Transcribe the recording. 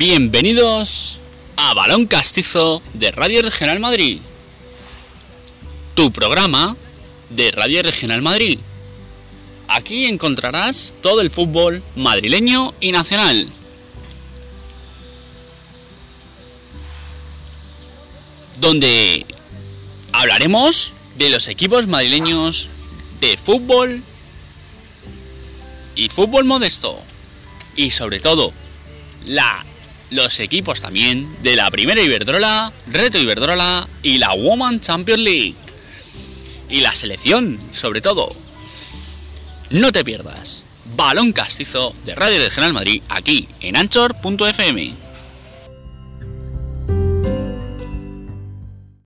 Bienvenidos a Balón Castizo de Radio Regional Madrid. Tu programa de Radio Regional Madrid. Aquí encontrarás todo el fútbol madrileño y nacional. Donde hablaremos de los equipos madrileños de fútbol y fútbol modesto. Y sobre todo, la, los equipos también de la primera Iberdrola, Reto Iberdrola y la Woman Champions League. Y la selección, sobre todo. No te pierdas. Balón Castizo de Radio Regional Madrid aquí en anchor.fm.